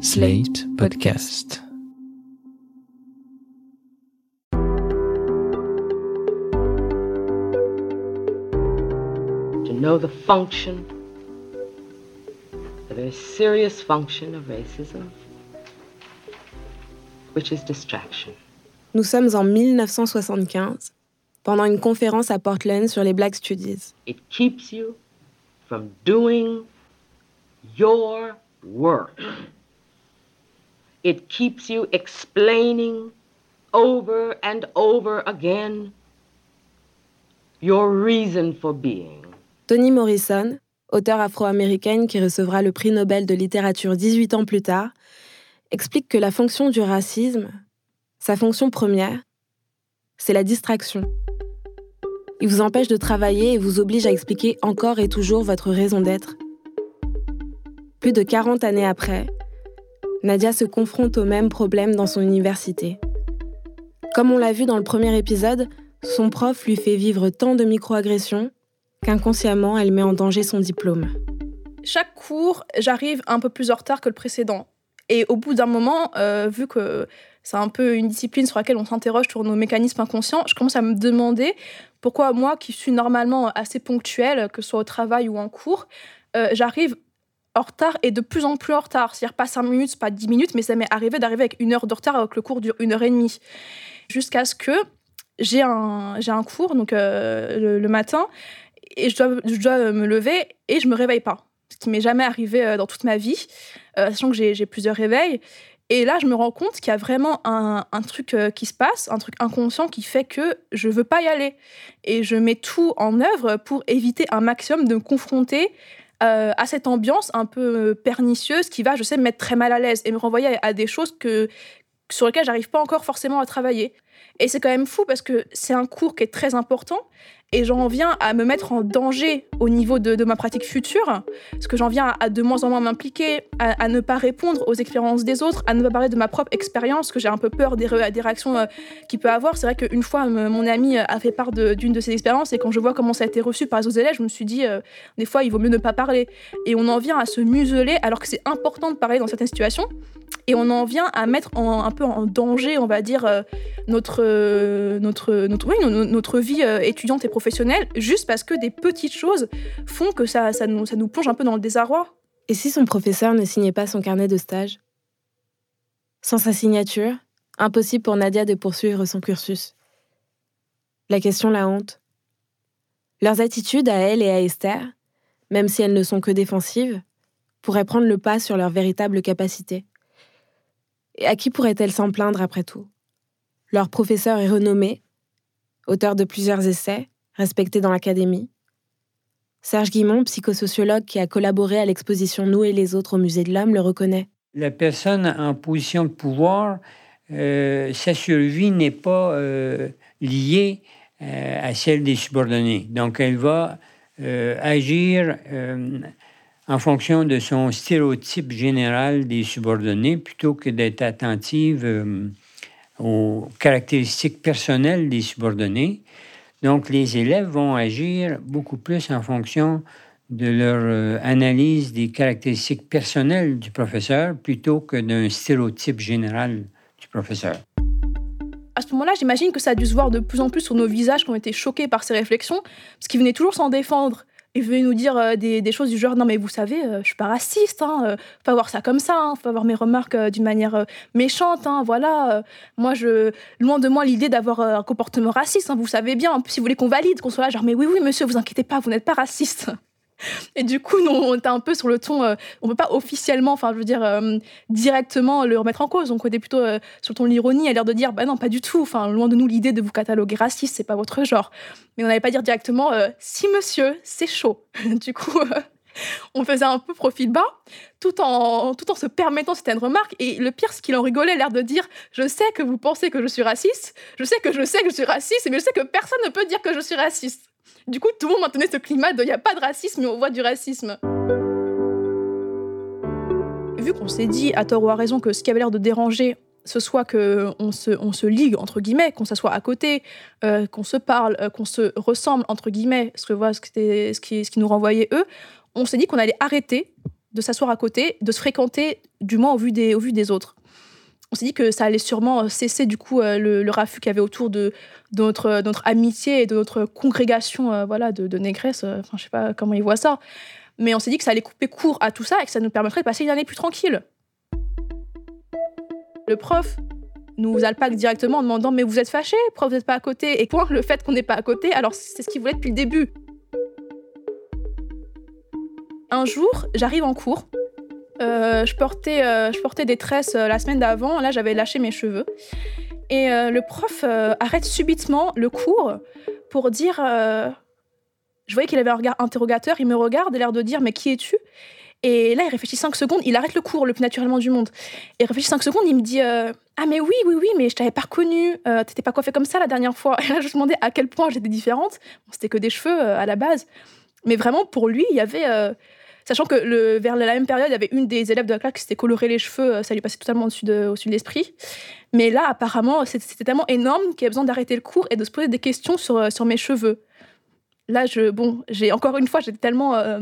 Slate Podcast. To know the function, the very serious function of racism, which is distraction. Nous sommes en 1975, pendant une conférence à Portland sur les Black Studies. It keeps you from doing your work. It keeps you explaining over and over again your reason for being. Toni Morrison, auteure afro-américaine qui recevra le prix Nobel de littérature 18 ans plus tard, explique que la fonction du racisme, sa fonction première, c'est la distraction. Il vous empêche de travailler et vous oblige à expliquer encore et toujours votre raison d'être. Plus de 40 années après, Nadia se confronte au même problème dans son université. Comme on l'a vu dans le premier épisode, son prof lui fait vivre tant de microagressions qu'inconsciemment elle met en danger son diplôme. Chaque cours, j'arrive un peu plus en retard que le précédent. Et au bout d'un moment, euh, vu que c'est un peu une discipline sur laquelle on s'interroge sur nos mécanismes inconscients, je commence à me demander pourquoi moi, qui suis normalement assez ponctuelle, que ce soit au travail ou en cours, euh, j'arrive en retard et de plus en plus en retard. C'est-à-dire pas 5 minutes, pas 10 minutes, mais ça m'est arrivé d'arriver avec une heure de retard alors que le cours dure une heure et demie. Jusqu'à ce que j'ai un, j'ai un cours donc euh, le, matin et je dois, je dois me lever et je me réveille pas. Ce qui m'est jamais arrivé euh, dans toute ma vie, euh, sachant que j'ai, j'ai plusieurs réveils. Et là, je me rends compte qu'il y a vraiment un, un truc qui se passe, un truc inconscient qui fait que je veux pas y aller. Et je mets tout en œuvre pour éviter un maximum de me confronter euh, à cette ambiance un peu pernicieuse qui va, je sais, me mettre très mal à l'aise et me renvoyer à, des choses que, sur lesquelles j'arrive pas encore forcément à travailler. Et c'est quand même fou parce que c'est un cours qui est très important et j'en viens à me mettre en danger au niveau de, ma pratique future, parce que j'en viens à, de moins en moins m'impliquer, à, ne pas répondre aux expériences des autres, à ne pas parler de ma propre expérience, que j'ai un peu peur des, réactions euh, qu'il peut avoir. C'est vrai qu'une fois, mon ami a fait part d'une de, ses expériences, et quand je vois comment ça a été reçu par les autres élèves, je me suis dit, euh, des fois, il vaut mieux ne pas parler. Et on en vient à se museler, alors que c'est important de parler dans certaines situations. Et on en vient à mettre un peu en danger, on va dire, euh, notre, notre, notre, oui, notre vie étudiante et professionnelle, juste parce que des petites choses font que ça, ça, nous, ça nous plonge un peu dans le désarroi. Et si son professeur ne signait pas son carnet de stage? Sans sa signature, impossible pour Nadia de poursuivre son cursus. La question la honte. Leurs attitudes à elle et à Esther, même si elles ne sont que défensives, pourraient prendre le pas sur leurs véritables capacités. Et à qui pourrait-elle s'en plaindre après tout? Leur professeur est renommé, auteur de plusieurs essais, respecté dans l'académie. Serge Guimont, psychosociologue qui a collaboré à l'exposition Nous et les autres au Musée de l'Homme, le reconnaît. La personne en position de pouvoir, euh, sa survie n'est pas euh, liée euh, à celle des subordonnés. Donc, elle va agir en fonction de son stéréotype général des subordonnés plutôt que d'être attentive aux caractéristiques personnelles des subordonnés. Donc, les élèves vont agir beaucoup plus en fonction de leur euh, analyse des caractéristiques personnelles du professeur plutôt que d'un stéréotype général du professeur. À ce moment-là, j'imagine que ça a dû se voir de plus en plus sur nos visages qui ont été choqués par ces réflexions, parce qu'ils venaient toujours s'en défendre il veut nous dire euh, des, choses du genre non mais vous savez euh, je suis pas raciste hein, euh, faut pas voir ça comme ça hein, faut pas voir mes remarques d'une manière méchante hein, voilà moi je loin de moi l'idée d'avoir un comportement raciste hein, vous savez bien. Si vous voulez qu'on valide qu'on soit là genre mais oui oui monsieur vous inquiétez pas vous n'êtes pas raciste et du coup, nous, on était un peu sur le ton, euh, on peut pas officiellement, enfin, je veux dire, euh, directement le remettre en cause. Donc, on était plutôt euh, sur le ton de l'ironie, à l'air de dire, bah non, pas du tout. Enfin, loin de nous l'idée de vous cataloguer raciste, c'est pas votre genre. Mais on n'allait pas dire directement, si monsieur, c'est chaud. du coup, on faisait un peu profil bas, tout en, tout en se permettant certaines remarques. Et le pire, c'est qu'il en rigolait, l'air de dire Je sais que vous pensez que je suis raciste, je sais que je sais que je suis raciste, mais je sais que personne ne peut dire que je suis raciste. Du coup, tout le monde maintenait ce climat de il n'y a pas de racisme, mais on voit du racisme. Vu qu'on s'est dit, à tort ou à raison, que ce qui avait l'air de déranger, ce soit qu'on se, on se ligue, entre guillemets, qu'on s'assoit à côté, euh, qu'on se parle, euh, qu'on se ressemble, entre guillemets, ce, que, voilà, ce, qui, ce, qui, ce qui nous renvoyait eux, on s'est dit qu'on allait arrêter de s'asseoir à côté, de se fréquenter, du moins au vu des, au vu des autres. On s'est dit que ça allait sûrement cesser du coup euh, le, le raffut qu'il y avait autour de, de notre, amitié et de notre congrégation euh, voilà, de, de négresses. euh, Enfin, je sais pas comment ils voient ça. Mais on s'est dit que ça allait couper court à tout ça et que ça nous permettrait de passer une année plus tranquille. Le prof nous alpague directement en demandant Mais vous êtes fâché Prof, vous n'êtes pas à côté Et point le fait qu'on n'est pas à côté, alors c'est ce qu'il voulait depuis le début. Un jour, j'arrive en cours. Euh, je, portais, euh, je portais des tresses euh, la semaine d'avant. Là, j'avais lâché mes cheveux. Et le prof arrête subitement le cours pour dire. je voyais qu'il avait un regard interrogateur. Il me regarde, l'air de dire Mais qui es-tu? Et là, il réfléchit 5 secondes. Il arrête le cours le plus naturellement du monde. Il réfléchit 5 secondes. Il me dit Ah, mais oui, oui, oui, mais je t'avais pas reconnu. Euh, T'étais pas coiffée comme ça la dernière fois. Et là, je me demandais à quel point j'étais différente. C'était que des cheveux à la base. Mais vraiment, pour lui, il y avait. Sachant que le, vers la même période, il y avait une des élèves de la classe qui s'était coloré les cheveux, euh, ça lui passait totalement au-dessus de, de l'esprit. Mais là, apparemment, c'était tellement énorme qu'il y avait besoin d'arrêter le cours et de se poser des questions sur, euh, sur mes cheveux. Là, je, bon, j'ai encore une fois, j'étais tellement euh,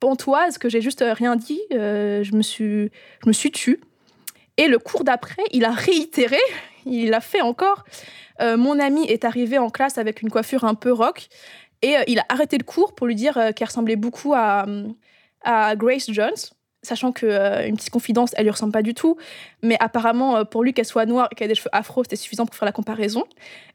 pantoise que j'ai juste euh, rien dit. je me suis, je me suis tue. Et le cours d'après, il a réitéré, il l'a fait encore. Mon ami est arrivé en classe avec une coiffure un peu rock et il a arrêté le cours pour lui dire euh, ressemblait beaucoup à, à Grace Jones, sachant que euh, une petite confidence, elle lui ressemble pas du tout, mais apparemment euh, pour lui qu'elle soit noire et qu'elle ait des cheveux afro, c'était suffisant pour faire la comparaison.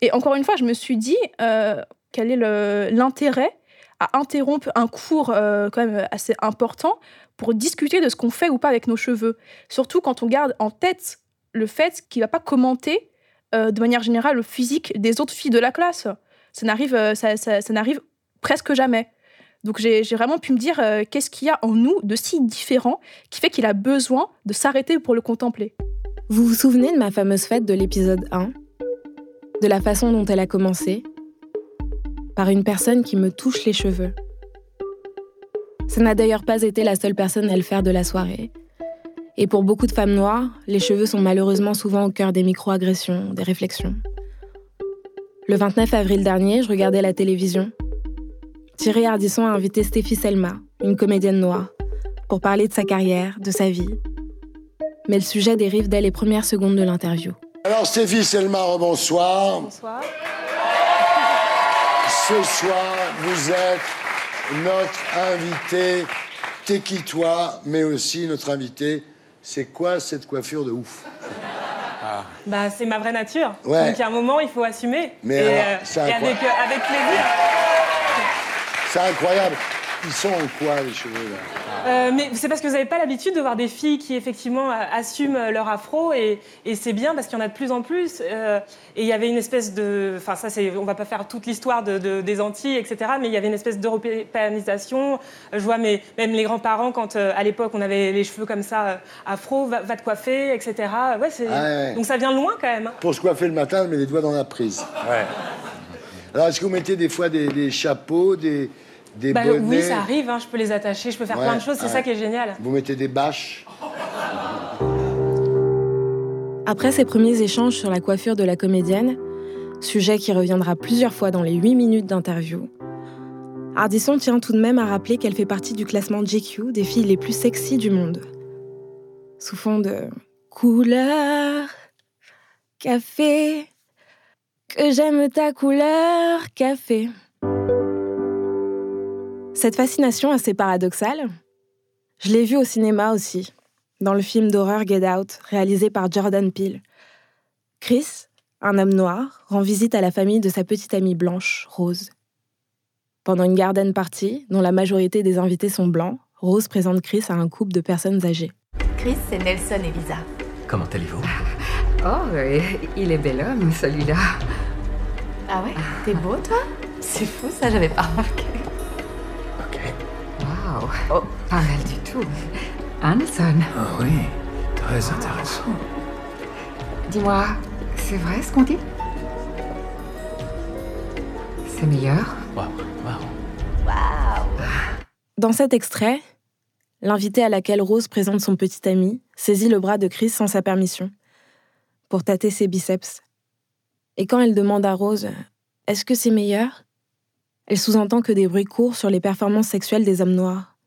Et encore une fois, je me suis dit euh, quel est l'intérêt à interrompre un cours quand même assez important pour discuter de ce qu'on fait ou pas avec nos cheveux? Surtout quand on garde en tête le fait qu'il va pas commenter de manière générale le physique des autres filles de la classe. Ça n'arrive, ça n'arrive presque jamais. Donc j'ai vraiment pu me dire euh, qu'est-ce qu'il y a en nous de si différent qui fait qu'il a besoin de s'arrêter pour le contempler? Vous vous souvenez de ma fameuse fête de l'épisode 1 De la façon dont elle a commencé? Par une personne qui me touche les cheveux. Ça n'a d'ailleurs pas été la seule personne à le faire de la soirée. Et pour beaucoup de femmes noires, les cheveux sont malheureusement souvent au cœur des micro-agressions, des réflexions. Le 29 avril dernier, je regardais la télévision. Thierry Ardisson a invité Stéphie Selma, une comédienne noire, pour parler de sa carrière, de sa vie, mais le sujet dérive dès les premières secondes de l'interview. Alors Stéphie Selma, bonsoir. Bonsoir. Ce soir, vous êtes notre invité. T'es qui toi, mais aussi notre invité. C'est quoi cette coiffure de ouf? Bah, c'est ma vraie nature. Ouais. Donc, il y a un moment, il faut assumer. Mais et, alors, euh, et avec, euh, avec plaisir. C'est incroyable. Ils sont en quoi les cheveux là Euh, mais c'est parce que vous n'avez pas l'habitude de voir des filles qui, effectivement, assument euh, leur afro. Et, et c'est bien parce qu'il y en a de plus en plus. euh, et il y avait une espèce de. Enfin, ça, c'est, on va pas faire toute l'histoire de, de- des Antilles, etc. Mais il y avait une espèce d'européanisation. Je vois mes, même les grands-parents, quand euh, à l'époque, on avait les cheveux comme ça, afro, va, va te coiffer, etc. Ouais, c'est... Ah ouais. Donc ça vient de loin quand même. hein. Pour se coiffer le matin, on met les doigts dans la prise. Alors est-ce que vous mettez des fois des, des chapeaux, des, des Bah, bonnets oui, ça arrive, hein, je peux les attacher, je peux faire Ouais, plein de choses, c'est ouais. ça qui est génial. Vous mettez des bâches Après ces premiers échanges sur la coiffure de la comédienne, sujet qui reviendra plusieurs fois dans les 8 minutes d'interview, Ardisson tient tout de même à rappeler qu'elle fait partie du classement GQ des filles les plus sexy du monde. Sous fond de couleur, café, que j'aime ta couleur, café. Cette fascination assez paradoxale, je l'ai vue au cinéma aussi, dans le film d'horreur Get Out, réalisé par Jordan Peele. Chris, un homme noir, rend visite à la famille de sa petite amie blanche, Rose. Pendant une garden party, dont la majorité des invités sont blancs, Rose présente Chris à un couple de personnes âgées. Chris, c'est Nelson et Lisa. Comment allez-vous? Oh, il est bel homme, celui-là. Ah ouais? T'es beau, toi? C'est fou, ça, j'avais pas remarqué. Ok. Waouh. Oh, pas mal du tout. Anderson, Ah oui, très intéressant. dis-moi, c'est vrai ce qu'on dit? C'est meilleur? Waouh, waouh. Waouh Dans cet extrait, l'invité à laquelle Rose présente son petit ami saisit le bras de Chris sans sa permission, pour tâter ses biceps. Et quand elle demande à Rose Est-ce que c'est meilleur? Elle sous-entend que des bruits courent sur les performances sexuelles des hommes noirs.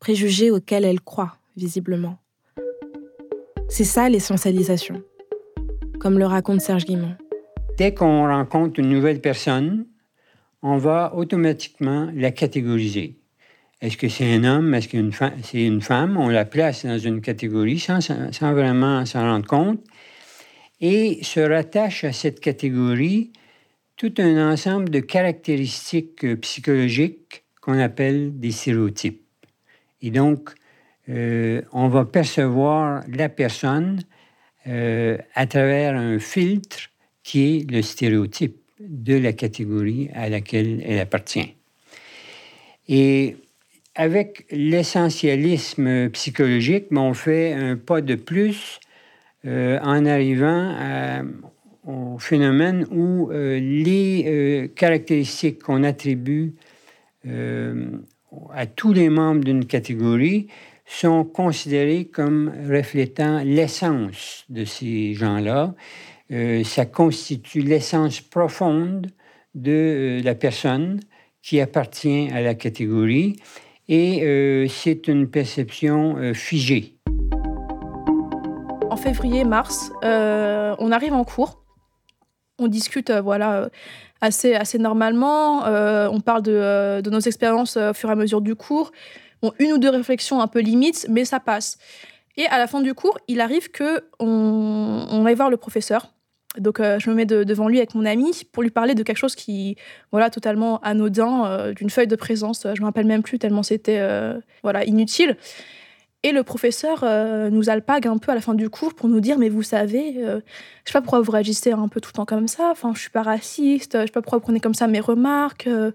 préjugés auxquels elle croit, visiblement. C'est ça l'essentialisation, comme le raconte Serge Guimont. Dès qu'on rencontre une nouvelle personne, on va automatiquement la catégoriser. Est-ce que c'est un homme? Est-ce que c'est une femme? On la place dans une catégorie sans vraiment s'en rendre compte. Et se rattache à cette catégorie tout un ensemble de caractéristiques euh, psychologiques qu'on appelle des stéréotypes. Et donc, euh, on va percevoir la personne euh, à travers un filtre qui est le stéréotype de la catégorie à laquelle elle appartient. Et avec l'essentialisme psychologique, on fait un pas de plus en arrivant au phénomène où euh, les euh, caractéristiques qu'on attribue euh, à tous les membres d'une catégorie sont considérées comme reflétant l'essence de ces gens-là. ça constitue l'essence profonde de la personne qui appartient à la catégorie et c'est une perception figée. En février-mars, on arrive en cours on discute euh, voilà euh, assez assez normalement. Euh, on parle de, de nos expériences au fur et à mesure du cours. Une ou deux réflexions un peu limites, mais ça passe. Et à la fin du cours, il arrive que on, on aille voir le professeur. Donc je me mets devant lui avec mon ami pour lui parler de quelque chose qui voilà totalement anodin, d'une feuille de présence. Je me rappelle même plus tellement c'était voilà inutile. Et le professeur euh, nous alpague un peu à la fin du cours pour nous dire Mais vous savez, euh, je sais pas pourquoi vous réagissez un peu tout le temps comme ça. Enfin, je suis pas raciste, je sais pas pourquoi vous prenez comme ça mes remarques. Euh,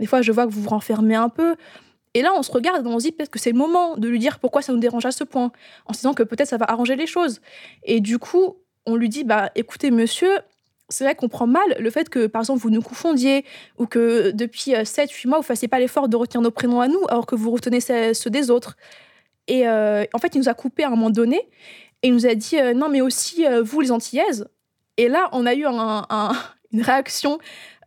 des fois, je vois que vous vous renfermez un peu. Et là, on se regarde et on se dit peut-être que c'est le moment de lui dire pourquoi ça nous dérange à ce point, en se disant que peut-être ça va arranger les choses. Et du coup, on lui dit Bah écoutez, monsieur, c'est vrai qu'on prend mal le fait que, par exemple, vous nous confondiez ou que depuis 7-8 mois, vous fassiez pas l'effort de retenir nos prénoms à nous alors que vous retenez ceux des autres. Et euh, en fait, il nous a coupé à un moment donné et il nous a dit euh, non, mais aussi euh, vous, les Antillaises. Et là, on a eu une réaction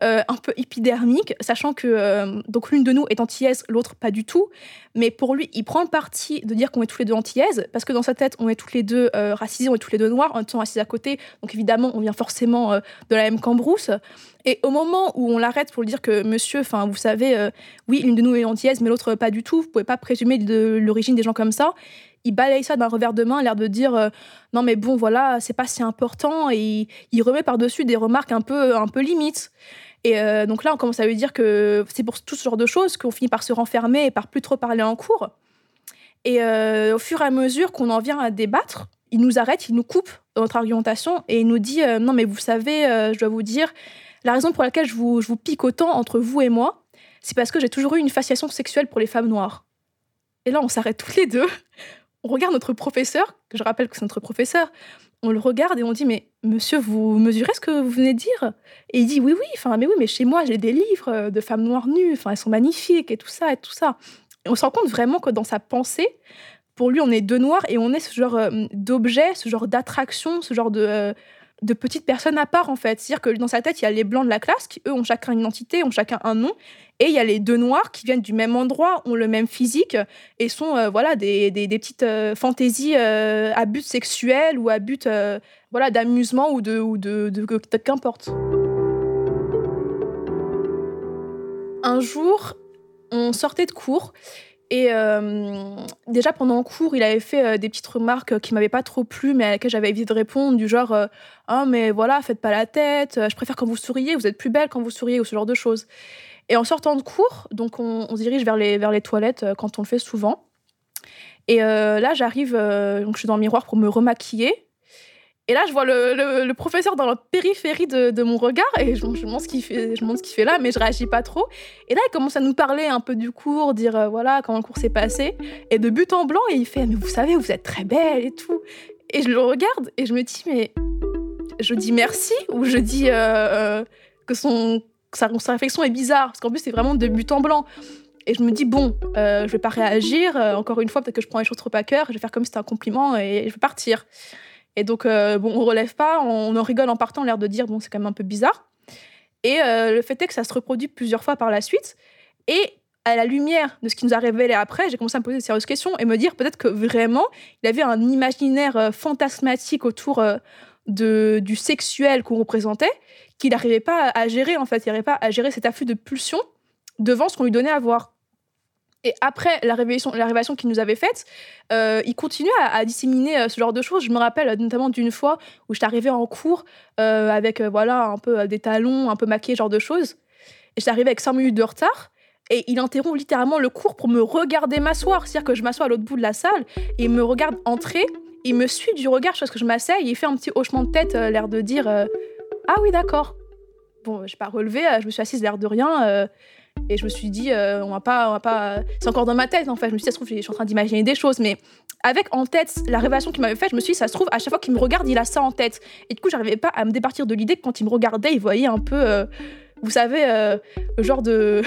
un peu épidermique, sachant que donc l'une de nous est antillaise, l'autre pas du tout. Mais pour lui, il prend parti de dire qu'on est tous les deux antillaises, parce que dans sa tête, on est toutes les deux racisées, on est tous les deux noirs, en étant assis à côté. Donc évidemment, on vient forcément de la même cambrousse. Et au moment où on l'arrête pour lui dire que monsieur, enfin, vous savez, euh, oui, l'une de nous est antillaise, mais l'autre pas du tout, vous pouvez pas présumer de l'origine des gens comme ça, il balaye ça d'un revers de main, l'air de dire euh, non, mais bon, voilà, c'est pas si important, et il, remet par-dessus des remarques un peu, un peu limites. Et euh, donc là, on commence à lui dire que c'est pour tout ce genre de choses qu'on finit par se renfermer et par plus trop parler en cours. Et au fur et à mesure qu'on en vient à débattre, il nous arrête, il nous coupe dans notre argumentation et il nous dit non mais vous savez, je dois vous dire, la raison pour laquelle je vous, je vous pique autant entre vous et moi, c'est parce que j'ai toujours eu une fascination sexuelle pour les femmes noires. Et là, on s'arrête toutes les deux. On regarde notre professeur, que je rappelle que c'est notre professeur. On le regarde et on dit Mais monsieur, vous mesurez ce que vous venez de dire? Et il dit Oui, oui, enfin, mais oui, mais chez moi, j'ai des livres de femmes noires nues, enfin, elles sont magnifiques et tout ça et tout ça. Et on se rend compte vraiment que dans sa pensée, pour lui, on est deux noirs et on est ce genre euh, d'objet, ce genre d'attraction, ce genre de. De petites personnes à part en fait. C'est-à-dire que dans sa tête, il y a les blancs de la classe qui eux ont chacun une identité, ont chacun un nom, et il y a les deux noirs qui viennent du même endroit, ont le même physique et sont euh, voilà des, des, petites euh, fantaisies euh, à but sexuel ou à but voilà d'amusement ou de ou de, de, de qu'importe. Un jour, on sortait de cours et euh, déjà pendant le cours, il avait fait euh, des petites remarques qui m'avaient pas trop plu, mais à laquelle j'avais évité de répondre, du genre euh, Ah, mais voilà, faites pas la tête, je préfère quand vous souriez, vous êtes plus belle quand vous souriez, ou ce genre de choses. Et en sortant de cours, donc on, on se dirige vers les, vers les toilettes quand on le fait souvent. Et là, j'arrive, donc je suis dans le miroir pour me remaquiller. Et là, je vois le, le, professeur dans la périphérie de, de, mon regard et je, je demande ce qu'il fait, je me ce qu'il fait là, mais je réagis pas trop. Et là, il commence à nous parler un peu du cours, dire euh, voilà comment le cours s'est passé. Et de but en blanc, et il fait mais vous savez, vous êtes très belle et tout. Et je le regarde et je me dis mais je dis merci ou je dis euh, euh, que son sa, sa, réflexion est bizarre? Parce qu'en plus c'est vraiment de but en blanc. Et je me dis, bon, je vais pas réagir. encore une fois, peut-être que je prends les choses trop à cœur. Je vais faire comme si c'était un compliment et je vais partir. Et donc, euh, bon, on relève pas, on en rigole en partant, l'air de dire, bon, c'est quand même un peu bizarre. Et euh, le fait est que ça se reproduit plusieurs fois par la suite. Et à la lumière de ce qui nous a révélé après, j'ai commencé à me poser de sérieuses questions et me dire peut-être que vraiment, il avait un imaginaire euh, fantasmatique autour euh, de, du sexuel qu'on représentait, qu'il n'arrivait pas à gérer, en fait. Il n'arrivait pas à gérer cet afflux de pulsions devant ce qu'on lui donnait à voir. Et après la révélation, la révélation qu'il nous avait faite, euh, il continuait à, disséminer ce genre de choses. Je me rappelle notamment d'une fois où j'étais arrivée en cours avec voilà un peu des talons, un peu maquillée, genre de choses. Et j'étais arrivée avec 5 minutes de retard et il interrompt littéralement le cours pour me regarder m'asseoir. C'est-à-dire que je m'assois à l'autre bout de la salle et il me regarde entrer. Il me suit du regard parce que je m'asseye il fait un petit hochement de tête, euh, l'air de dire euh, Ah oui, d'accord. Bon, je n'ai pas relevé, euh, je me suis assise l'air de rien. Et je me suis dit, on va pas, on va pas. C'est encore dans ma tête en fait. Je me suis dit, ça se trouve, je suis en train d'imaginer des choses, mais avec en tête la révélation qu'il m'avait faite, je me suis dit, ça se trouve, à chaque fois qu'il me regarde, il a ça en tête. Et du coup, j'arrivais pas à me départir de l'idée que quand il me regardait, il voyait un peu, vous savez, le genre de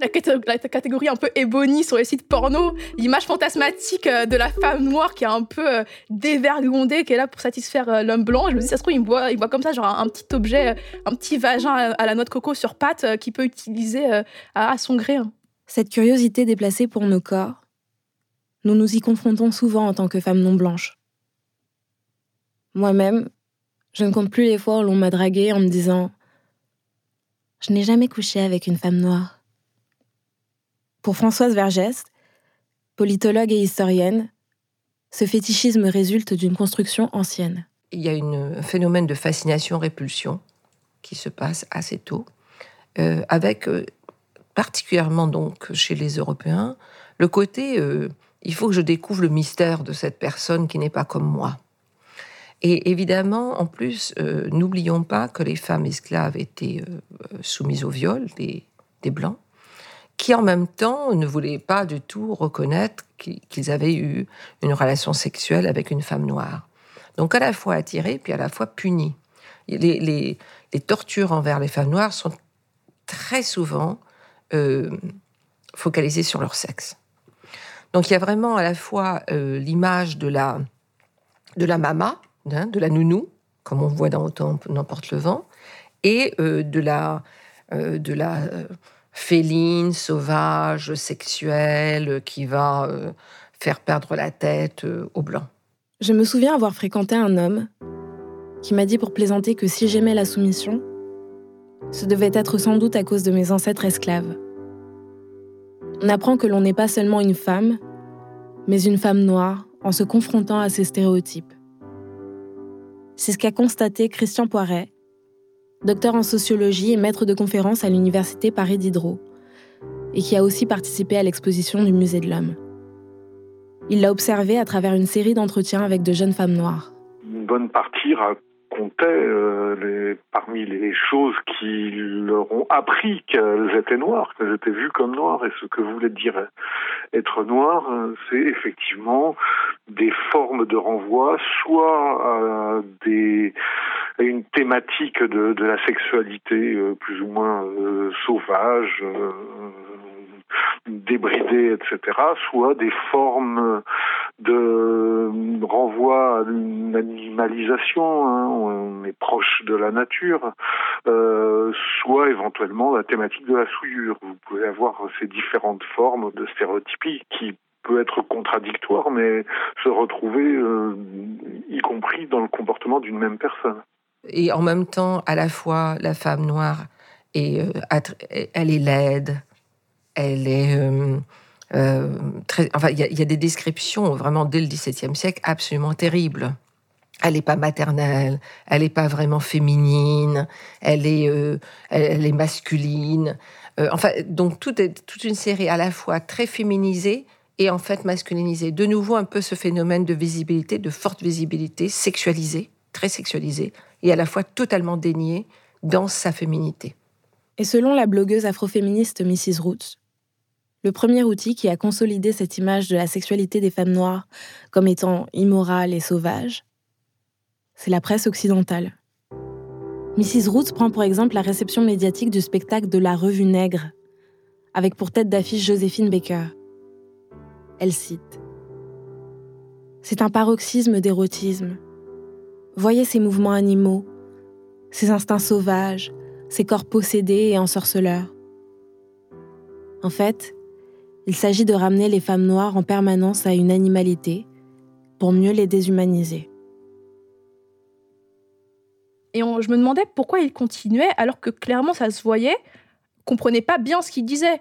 la, catégorie un peu ébonnie sur les sites porno, l'image fantasmatique euh, de la femme noire qui est un peu euh, dévergondée, qui est là pour satisfaire euh, l'homme blanc. Je me dis, ça se trouve, il voit, il voit comme ça, genre un, petit objet, un petit vagin à, la noix de coco sur pattes qu'il peut utiliser à, son gré. Hein. Cette curiosité déplacée pour nos corps, nous nous y confrontons souvent en tant que femmes non blanches. Moi-même, je ne compte plus les fois où l'on m'a draguée en me disant Je n'ai jamais couché avec une femme noire. Pour Françoise Vergès, politologue et historienne, ce fétichisme résulte d'une construction ancienne. Il y a un phénomène de fascination-répulsion qui se passe assez tôt, euh, avec euh, particulièrement donc chez les Européens le côté euh, il faut que je découvre le mystère de cette personne qui n'est pas comme moi. Et évidemment, en plus, n'oublions pas que les femmes esclaves étaient soumises au viol des Blancs qui en même temps ne voulaient pas du tout reconnaître qu'ils avaient eu une relation sexuelle avec une femme noire. Donc à la fois attirés, puis à la fois punis. Les, tortures envers les femmes noires sont très souvent euh, focalisées sur leur sexe. Donc il y a vraiment à la fois euh, l'image de la, de la mama, hein, de la nounou, comme on voit dans Autant n'emporte le vent, et euh, de la, de la féline, sauvage, sexuelle, qui va euh, faire perdre la tête euh, aux Blancs. Je me souviens avoir fréquenté un homme qui m'a dit pour plaisanter que si j'aimais la soumission, ce devait être sans doute à cause de mes ancêtres esclaves. On apprend que l'on n'est pas seulement une femme, mais une femme noire en se confrontant à ces stéréotypes. C'est ce qu'a constaté Christian Poiret, docteur en sociologie et maître de conférence à l'université Paris Diderot, et qui a aussi participé à l'exposition du Musée de l'Homme. Il l'a observé à travers une série d'entretiens avec de jeunes femmes noires. Une bonne partie racontait euh, parmi les choses qui leur ont appris qu'elles étaient noires, qu'elles étaient vues comme noires, et ce que voulait dire être noir, euh, c'est effectivement des formes de renvoi, soit à des une thématique de, la sexualité euh, plus ou moins euh, sauvage, euh, débridée, etc., soit des formes de renvoi à une animalisation, hein, on est proche de la nature, soit éventuellement la thématique de la souillure. Vous pouvez avoir ces différentes formes de stéréotypie qui peut être contradictoire, mais se retrouver y compris dans le comportement d'une même personne et en même temps, à la fois, la femme noire, est, euh, elle est laide, elle est euh, euh, très. Enfin, il y, a des descriptions vraiment dès le XVIIe siècle absolument terribles. Elle n'est pas maternelle, elle n'est pas vraiment féminine, elle est, elle, est masculine. enfin, donc toute, toute une série à la fois très féminisée et en fait masculinisée. De nouveau, un peu ce phénomène de visibilité, de forte visibilité, sexualisée, très sexualisée, et à la fois totalement déniée dans sa féminité. Et selon la blogueuse afroféministe Mrs. Roots, le premier outil qui a consolidé cette image de la sexualité des femmes noires comme étant immorale et sauvage, c'est la presse occidentale. Mrs. Roots prend pour exemple la réception médiatique du spectacle de la Revue Nègre, avec pour tête d'affiche Joséphine Baker. Elle cite C'est un paroxysme d'érotisme, Voyez ces mouvements animaux, ces instincts sauvages, ces corps possédés et ensorceleurs. En fait, il s'agit de ramener les femmes noires en permanence à une animalité pour mieux les déshumaniser. Et je me demandais pourquoi il continuait alors que clairement ça se voyait, comprenait pas bien ce qu'il disait.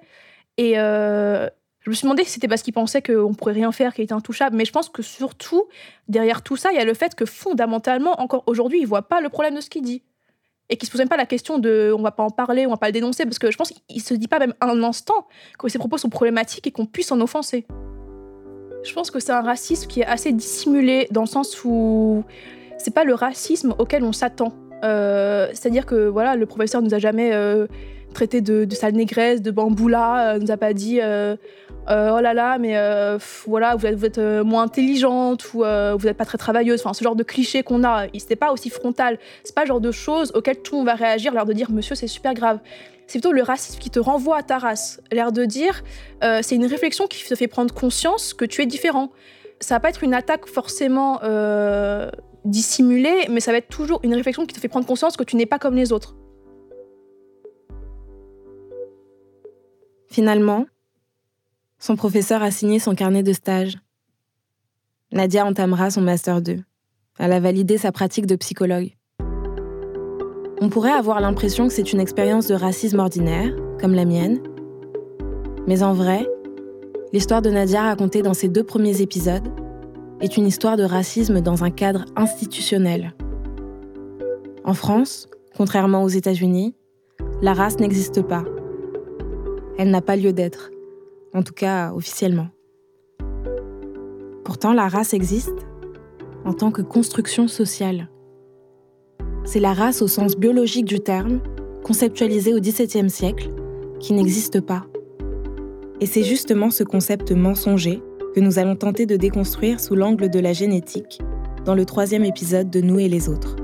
Et euh, je me suis demandé si c'était parce qu'il pensait qu'on pourrait rien faire, qu'il était intouchable. Mais je pense que surtout, derrière tout ça, il y a le fait que fondamentalement, encore aujourd'hui, il voit pas le problème de ce qu'il dit. Et qu'il se pose même pas la question de on va pas en parler, on va pas le dénoncer, parce que je pense qu'il se dit pas même un instant que ses propos sont problématiques et qu'on puisse en offenser. Je pense que c'est un racisme qui est assez dissimulé, dans le sens où c'est pas le racisme auquel on s'attend. Euh, c'est-à-dire que voilà, le professeur nous a jamais euh, traité de, de, sale négresse, de bamboula, euh, nous a pas dit oh là là, mais voilà, vous êtes, moins intelligente ou vous n'êtes pas très travailleuse. Enfin, ce genre de cliché qu'on a, c'était pas aussi frontal. C'est pas le genre de choses auxquelles tout le monde va réagir, l'air de dire monsieur, c'est super grave. C'est plutôt le racisme qui te renvoie à ta race, l'air de dire c'est une réflexion qui te fait prendre conscience que tu es différent. Ça va pas être une attaque forcément dissimulé, mais ça va être toujours une réflexion qui te fait prendre conscience que tu n'es pas comme les autres. Finalement, son professeur a signé son carnet de stage. Nadia entamera son Master 2. Elle a validé sa pratique de psychologue. On pourrait avoir l'impression que c'est une expérience de racisme ordinaire, comme la mienne. Mais en vrai, l'histoire de Nadia racontée dans ses deux premiers épisodes est une histoire de racisme dans un cadre institutionnel. En France, contrairement aux États-Unis, la race n'existe pas. Elle n'a pas lieu d'être, en tout cas officiellement. Pourtant, la race existe en tant que construction sociale. C'est la race au sens biologique du terme, conceptualisée au XVIIe siècle, qui n'existe pas. Et c'est justement ce concept mensonger que nous allons tenter de déconstruire sous l'angle de la génétique dans le troisième épisode de Nous et les autres.